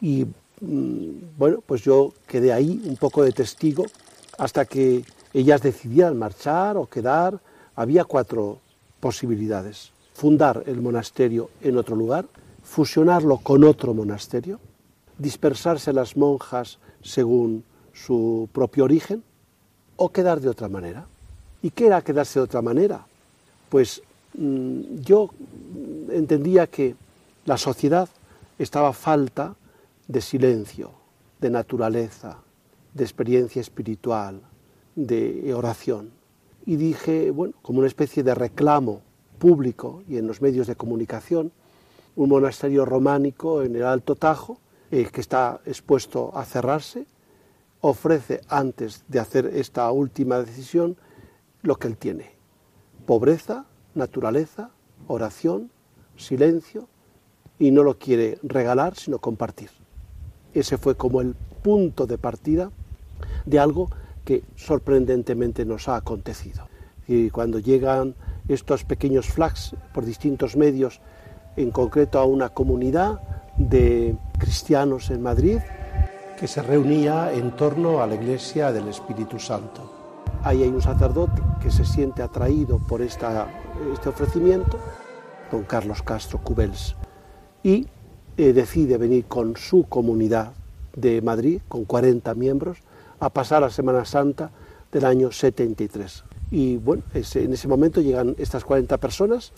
Y mm, bueno, pues yo quedé ahí un poco de testigo hasta que ellas decidieran marchar o quedar. Había cuatro posibilidades fundar el monasterio en otro lugar, fusionarlo con otro monasterio, dispersarse las monjas según su propio origen, o quedar de otra manera. ¿Y qué era quedarse de otra manera? Pues mm, yo entendía que la sociedad estaba falta de silencio, de naturaleza, de experiencia espiritual, de oración. Y dije, bueno, como una especie de reclamo público y en los medios de comunicación, un monasterio románico en el Alto Tajo, eh, que está expuesto a cerrarse, ofrece antes de hacer esta última decisión lo que él tiene. Pobreza, naturaleza, oración, silencio, y no lo quiere regalar, sino compartir. Ese fue como el punto de partida de algo que sorprendentemente nos ha acontecido. Y cuando llegan estos pequeños flags por distintos medios, en concreto a una comunidad de cristianos en Madrid que se reunía en torno a la iglesia del Espíritu Santo. Ahí hay un sacerdote que se siente atraído por esta, este ofrecimiento, don Carlos Castro Cubels, y eh, decide venir con su comunidad de Madrid, con 40 miembros, a pasar la Semana Santa del año 73. Y bueno, en ese momento llegan estas 40 personas,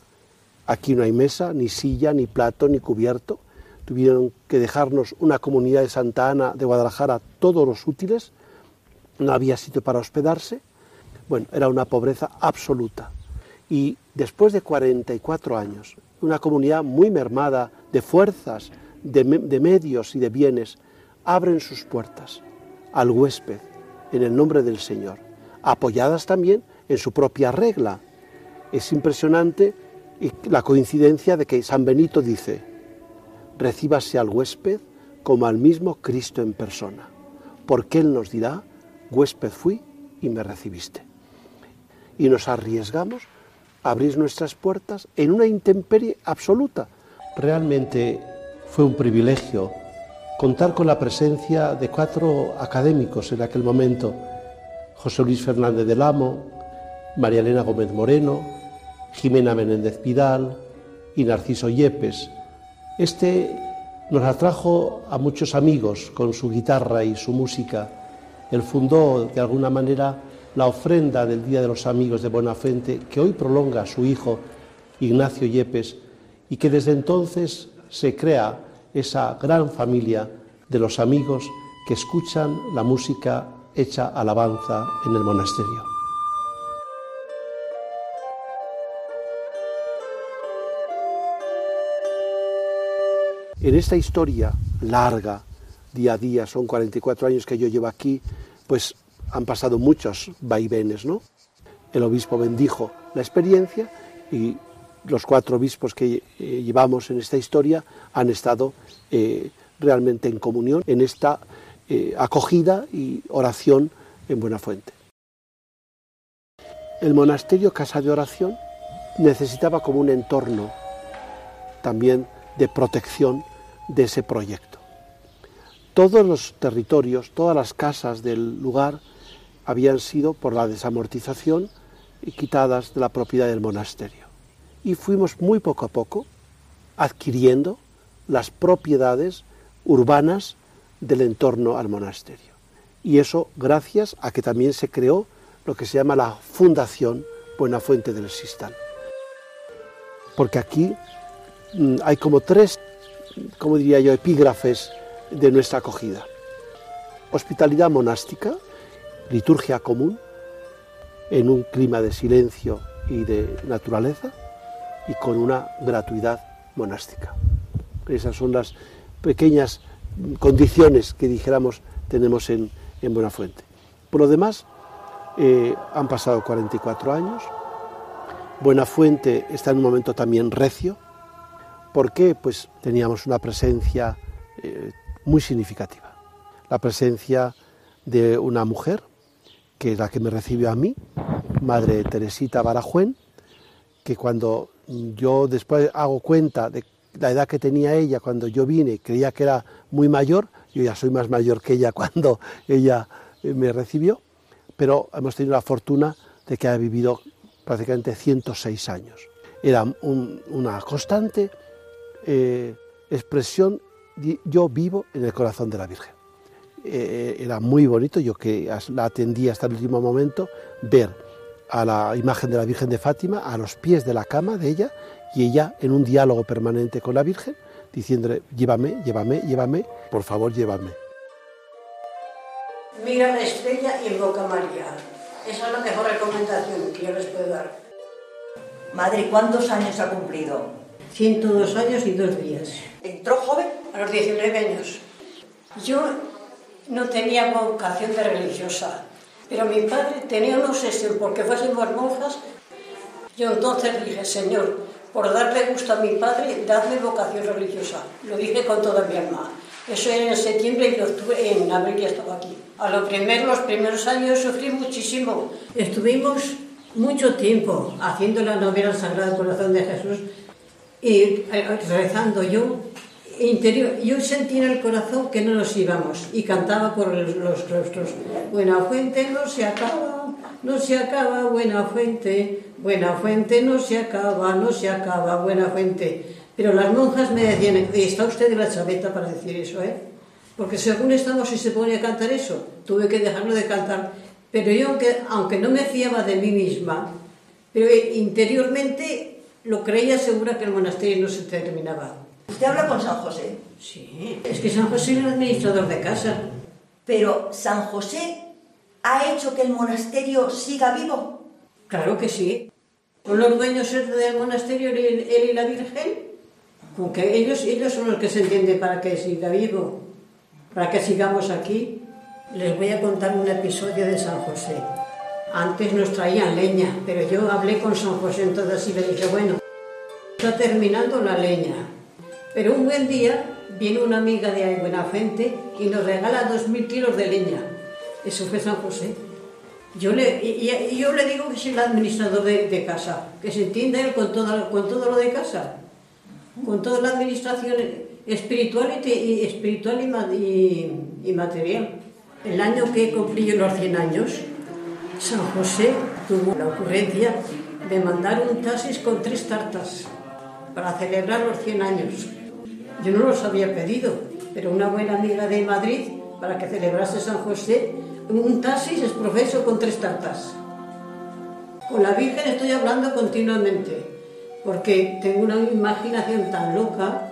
aquí no hay mesa, ni silla, ni plato, ni cubierto, tuvieron que dejarnos una comunidad de Santa Ana de Guadalajara todos los útiles, no había sitio para hospedarse, bueno, era una pobreza absoluta. Y después de 44 años, una comunidad muy mermada de fuerzas, de, de medios y de bienes, abren sus puertas al huésped en el nombre del Señor, apoyadas también en su propia regla. Es impresionante la coincidencia de que San Benito dice, recíbase al huésped como al mismo Cristo en persona, porque Él nos dirá, huésped fui y me recibiste. Y nos arriesgamos a abrir nuestras puertas en una intemperie absoluta. Realmente fue un privilegio contar con la presencia de cuatro académicos en aquel momento, José Luis Fernández del Amo, María Elena Gómez Moreno, Jimena Menéndez Pidal y Narciso Yepes. Este nos atrajo a muchos amigos con su guitarra y su música. Él fundó de alguna manera la ofrenda del Día de los Amigos de Buenafuente, que hoy prolonga su hijo Ignacio Yepes, y que desde entonces se crea esa gran familia de los amigos que escuchan la música hecha alabanza en el monasterio. En esta historia larga, día a día, son 44 años que yo llevo aquí, pues han pasado muchos vaivenes, ¿no? El obispo bendijo la experiencia y los cuatro obispos que eh, llevamos en esta historia han estado eh, realmente en comunión en esta eh, acogida y oración en Buena Fuente. El monasterio Casa de Oración necesitaba como un entorno también de protección de ese proyecto. Todos los territorios, todas las casas del lugar habían sido por la desamortización quitadas de la propiedad del monasterio. Y fuimos muy poco a poco adquiriendo las propiedades urbanas del entorno al monasterio. Y eso gracias a que también se creó lo que se llama la Fundación Buena Fuente del Sistán. Porque aquí hay como tres, como diría yo, epígrafes de nuestra acogida. Hospitalidad monástica, liturgia común, en un clima de silencio y de naturaleza, y con una gratuidad monástica. Esas son las pequeñas condiciones que dijéramos tenemos en, en Buenafuente. Por lo demás, eh, han pasado 44 años. Buenafuente está en un momento también recio. ¿Por qué? Pues teníamos una presencia eh, muy significativa. La presencia de una mujer, que es la que me recibió a mí, Madre Teresita Barajuen, que cuando yo después hago cuenta de la edad que tenía ella cuando yo vine, creía que era muy mayor, yo ya soy más mayor que ella *laughs* cuando ella eh, me recibió, pero hemos tenido la fortuna de que ha vivido prácticamente 106 años. Era una constante eh, expresión, yo vivo en el corazón de la Virgen. Eh, era muy bonito, yo que la atendí hasta el último momento, ver a la imagen de la Virgen de Fátima a los pies de la cama de ella y ella en un diálogo permanente con la Virgen, diciéndole, llévame, llévame, llévame, por favor, llévame. Mira la estrella y invoca a María. Esa es la mejor recomendación que yo les puedo dar. Madre, ¿cuántos años ha cumplido? 102 años y dos días. ¿Entró joven? A los 19 años. Yo no tenía vocación de religiosa, pero mi padre tenía una obsesión porque fuésemos monjas. Yo entonces dije, Señor, por darle gusto a mi padre, darle vocación religiosa. Lo dije con toda mi alma. Eso en septiembre y octubre, en abril ya estaba aquí. A lo primero, los primeros años sufrí muchísimo. Estuvimos mucho tiempo haciendo la novela Sagrado Corazón de Jesús y eh, rezando yo interior. Yo sentí en el corazón que no nos íbamos y cantaba por los claustros. Buena fuente no se acaba, no se acaba, buena fuente, buena fuente no se acaba, no se acaba, buena fuente. Pero las monjas me decían, está usted de la chaveta para decir eso, ¿eh? Porque según estamos y se pone a cantar eso, tuve que dejarlo de cantar. Pero yo, aunque, aunque no me fiaba de mí misma, pero interiormente lo creía segura que el monasterio no se terminaba. ¿Usted habla con San José? Sí, es que San José es el administrador de casa. Pero San José ha hecho que el monasterio siga vivo. Claro que sí. Son los dueños del monasterio, él y la Virgen, con ellos, ellos son los que se entienden para que siga vivo, para que sigamos aquí. Les voy a contar un episodio de San José. Antes nos traían leña, pero yo hablé con San José entonces y le dije, bueno, está terminando la leña. Pero un buen día viene una amiga de Buenafente y nos regala dos mil kilos de leña. Eso fue San José. Yo le, y, yo le digo que soy el administrador de, casa, que se entiende él con todo, con todo lo de casa, con toda la administración espiritual y, espiritual y, material. El año que cumplí los 100 años, San José tuvo la ocurrencia de mandar un taxis con tres tartas para celebrar los 100 años. Yo no los había pedido, pero una buena amiga de Madrid, para que celebrase San José, un taxis es profeso con tres tartas. Con la Virgen estoy hablando continuamente, porque tengo una imaginación tan loca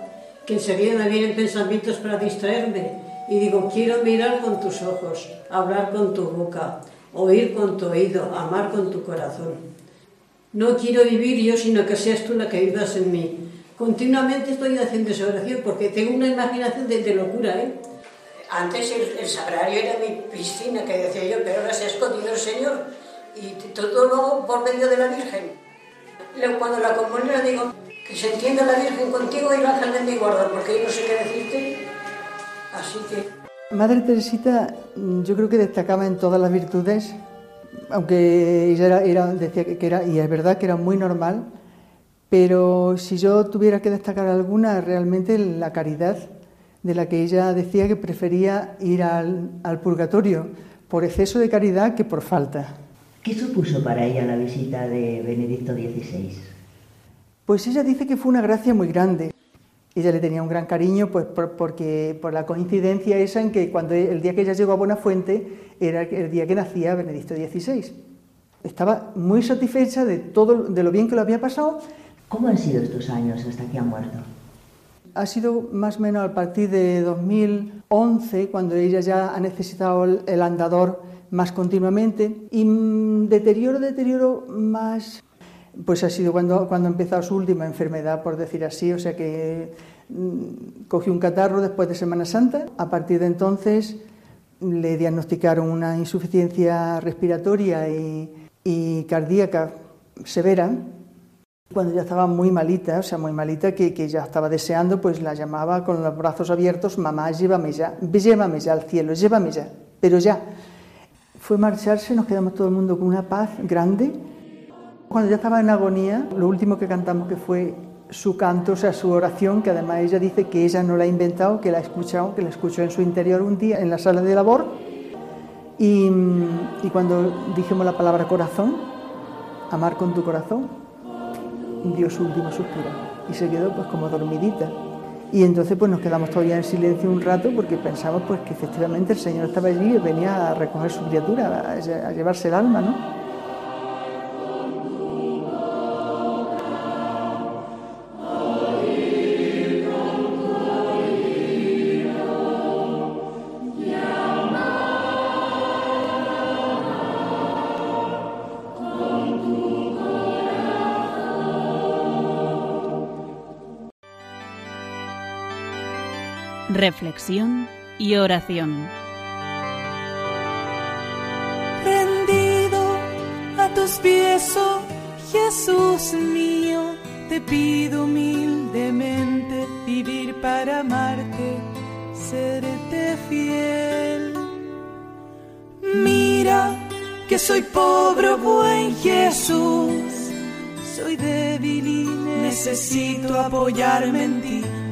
que enseguida me vienen pensamientos para distraerme. Y digo, quiero mirar con tus ojos, hablar con tu boca, oír con tu oído, amar con tu corazón. No quiero vivir yo, sino que seas tú la que vivas en mí. Continuamente estoy haciendo esa oración porque tengo una imaginación de, locura. ¿eh? Antes el, sagrario era mi piscina, que decía yo, pero ahora se ha escondido el Señor y todo luego por medio de la Virgen. Cuando la comunión digo, que se entienda la Virgen contigo y el ángel de mi guarda, porque yo no sé qué decirte. Así que... Madre Teresita yo creo que destacaba en todas las virtudes, aunque ella era, decía que era, y es verdad que era muy normal, pero si yo tuviera que destacar alguna, realmente la caridad, de la que ella decía que prefería ir al, purgatorio por exceso de caridad que por falta. ¿Qué supuso para ella la visita de Benedicto XVI? Pues ella dice que fue una gracia muy grande. Ella le tenía un gran cariño pues por, porque, por la coincidencia esa en que cuando el día que ella llegó a Buenafuente era el día que nacía Benedicto XVI. Estaba muy satisfecha de todo de lo bien que lo había pasado ¿Cómo han sido estos años hasta que ha muerto? Ha sido más o menos a partir de 2011, cuando ella ya ha necesitado el andador más continuamente, y mm, deterioro, deterioro más, pues ha sido cuando, cuando ha su última enfermedad, por decir así, o sea que mm, cogió un catarro después de Semana Santa, a partir de entonces le diagnosticaron una insuficiencia respiratoria y, y cardíaca severa, cuando ya estaba muy malita, o sea, muy malita, que, que, ya estaba deseando, pues la llamaba con los brazos abiertos, mamá, llévame ya, llévame ya al cielo, llévame ya, pero ya. Fue marcharse, nos quedamos todo el mundo con una paz grande. Cuando ya estaba en agonía, lo último que cantamos que fue su canto, o sea, su oración, que además ella dice que ella no la ha inventado, que la ha escuchado, que la escuchó en su interior un día en la sala de labor. Y, y cuando dijimos la palabra corazón, amar con tu corazón, dio su último suspiro y se quedó pues como dormidita. Y entonces pues nos quedamos todavía en silencio un rato porque pensamos pues que efectivamente el Señor estaba allí y venía a recoger su criatura, a, llevarse el alma, ¿no? Reflexión y oración. Rendido a tus pies, oh Jesús mío, te pido humildemente vivir para amarte, serte fiel. Mira que soy pobre, buen Jesús, soy débil y necesito apoyarme en ti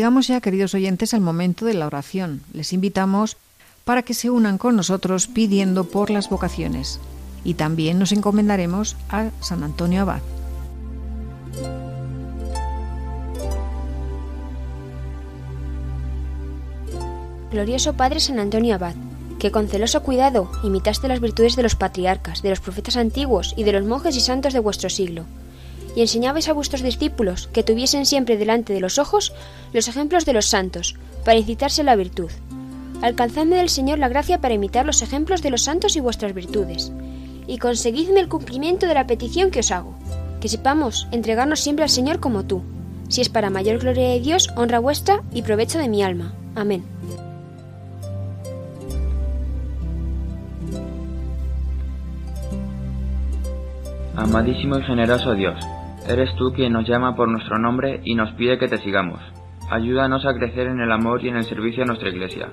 llegamos ya, queridos oyentes, al momento de la oración. Les invitamos para que se unan con nosotros pidiendo por las vocaciones y también nos encomendaremos a San Antonio Abad. Glorioso Padre San Antonio Abad, que con celoso cuidado imitaste las virtudes de los patriarcas, de los profetas antiguos y de los monjes y santos de vuestro siglo y enseñabais a vuestros discípulos que tuviesen siempre delante de los ojos los ejemplos de los santos, para incitarse a la virtud. Alcanzadme del Señor la gracia para imitar los ejemplos de los santos y vuestras virtudes, y conseguidme el cumplimiento de la petición que os hago, que sepamos entregarnos siempre al Señor como tú, si es para mayor gloria de Dios, honra vuestra y provecho de mi alma. Amén. Amadísimo y generoso Dios, eres tú quien nos llama por nuestro nombre y nos pide que te sigamos. Ayúdanos a crecer en el amor y en el servicio a nuestra Iglesia.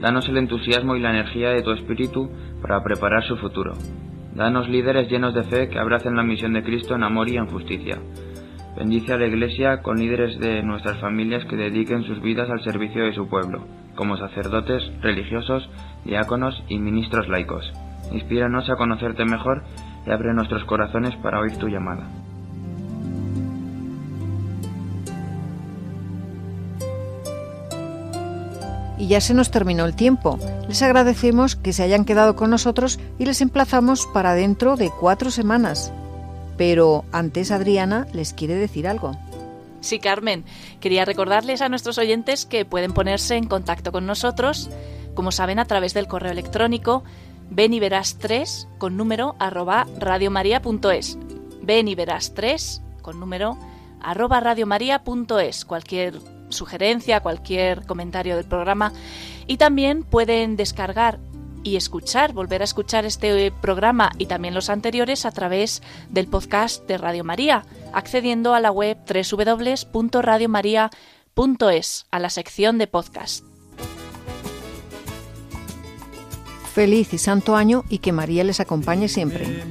Danos el entusiasmo y la energía de tu espíritu para preparar su futuro. Danos líderes llenos de fe que abracen la misión de Cristo en amor y en justicia. Bendice a la Iglesia con líderes de nuestras familias que dediquen sus vidas al servicio de su pueblo, como sacerdotes, religiosos, diáconos y ministros laicos. Inspíranos a conocerte mejor y abre nuestros corazones para oír tu llamada. Y ya se nos terminó el tiempo. Les agradecemos que se hayan quedado con nosotros y les emplazamos para dentro de cuatro semanas. Pero antes Adriana les quiere decir algo. Sí, Carmen. Quería recordarles a nuestros oyentes que pueden ponerse en contacto con nosotros, como saben, a través del correo electrónico ven y verás 3 con número arroba radiomaria.es. Ven y verás 3 con número arroba radiomaria.es. Cualquier sugerencia, cualquier comentario del programa. Y también pueden descargar y escuchar, volver a escuchar este programa y también los anteriores a través del podcast de Radio María, accediendo a la web www.radiomaria.es, a la sección de podcast. Feliz y santo año y que María les acompañe siempre.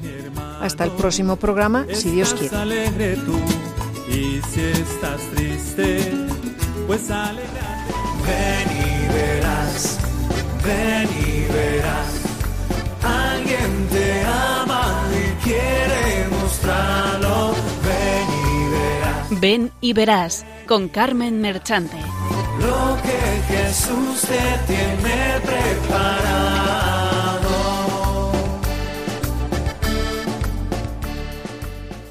Hasta el próximo programa, si Dios quiere. alegre tú, y si estás triste, pues. Ven y verás, ven y verás. Alguien te ama y quiere mostrarlo. Ven y verás Ven y verás con Carmen Merchante. lo que Jesús te tiene preparado.